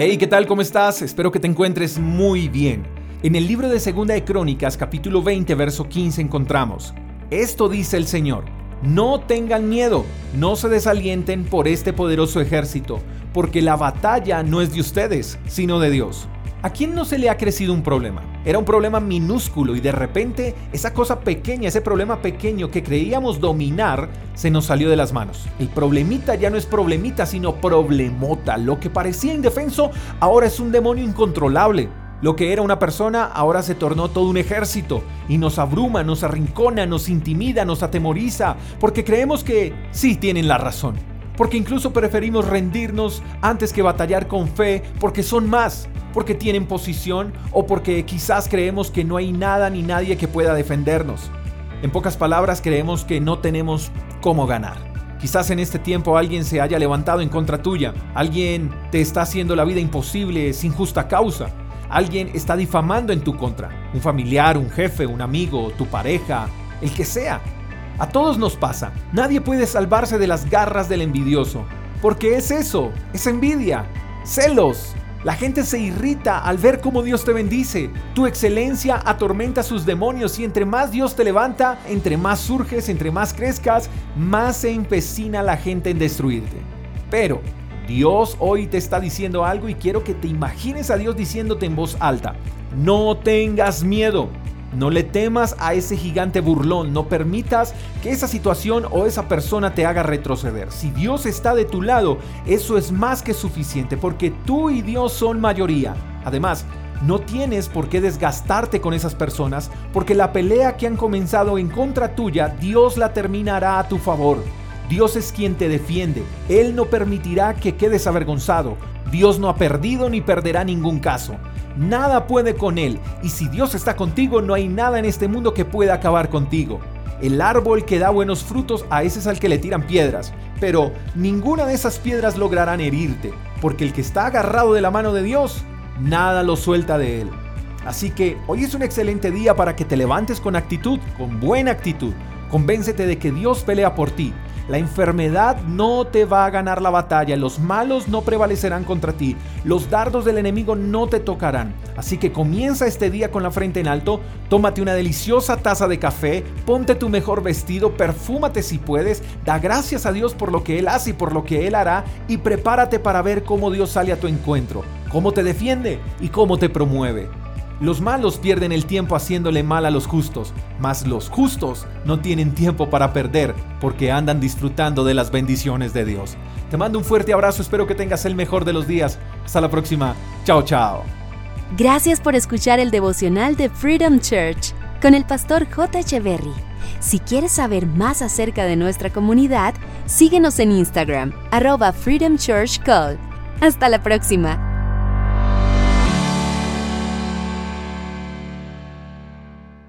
Hey, ¿qué tal? ¿Cómo estás? Espero que te encuentres muy bien. En el libro de Segunda de Crónicas, capítulo 20, verso 15, encontramos: Esto dice el Señor: No tengan miedo, no se desalienten por este poderoso ejército, porque la batalla no es de ustedes, sino de Dios. ¿A quién no se le ha crecido un problema? Era un problema minúsculo y de repente esa cosa pequeña, ese problema pequeño que creíamos dominar, se nos salió de las manos. El problemita ya no es problemita, sino problemota. Lo que parecía indefenso ahora es un demonio incontrolable. Lo que era una persona ahora se tornó todo un ejército y nos abruma, nos arrincona, nos intimida, nos atemoriza, porque creemos que sí tienen la razón. Porque incluso preferimos rendirnos antes que batallar con fe, porque son más, porque tienen posición o porque quizás creemos que no hay nada ni nadie que pueda defendernos. En pocas palabras, creemos que no tenemos cómo ganar. Quizás en este tiempo alguien se haya levantado en contra tuya, alguien te está haciendo la vida imposible sin justa causa, alguien está difamando en tu contra, un familiar, un jefe, un amigo, tu pareja, el que sea. A todos nos pasa, nadie puede salvarse de las garras del envidioso, porque es eso, es envidia, celos, la gente se irrita al ver cómo Dios te bendice. Tu excelencia atormenta a sus demonios y entre más Dios te levanta, entre más surges, entre más crezcas, más se empecina la gente en destruirte. Pero Dios hoy te está diciendo algo y quiero que te imagines a Dios diciéndote en voz alta, no tengas miedo. No le temas a ese gigante burlón, no permitas que esa situación o esa persona te haga retroceder. Si Dios está de tu lado, eso es más que suficiente porque tú y Dios son mayoría. Además, no tienes por qué desgastarte con esas personas porque la pelea que han comenzado en contra tuya, Dios la terminará a tu favor. Dios es quien te defiende. Él no permitirá que quedes avergonzado. Dios no ha perdido ni perderá ningún caso. Nada puede con Él, y si Dios está contigo, no hay nada en este mundo que pueda acabar contigo. El árbol que da buenos frutos a ese es al que le tiran piedras, pero ninguna de esas piedras lograrán herirte, porque el que está agarrado de la mano de Dios, nada lo suelta de Él. Así que hoy es un excelente día para que te levantes con actitud, con buena actitud. Convéncete de que Dios pelea por ti la enfermedad no te va a ganar la batalla, los malos no prevalecerán contra ti, los dardos del enemigo no te tocarán. Así que comienza este día con la frente en alto, tómate una deliciosa taza de café, ponte tu mejor vestido, perfúmate si puedes, da gracias a Dios por lo que Él hace y por lo que Él hará y prepárate para ver cómo Dios sale a tu encuentro, cómo te defiende y cómo te promueve. Los malos pierden el tiempo haciéndole mal a los justos, mas los justos no tienen tiempo para perder porque andan disfrutando de las bendiciones de Dios. Te mando un fuerte abrazo, espero que tengas el mejor de los días. Hasta la próxima. Chao, chao. Gracias por escuchar el devocional de Freedom Church con el pastor J. Echeverry. Si quieres saber más acerca de nuestra comunidad, síguenos en Instagram, arroba Freedom Church Call. Hasta la próxima.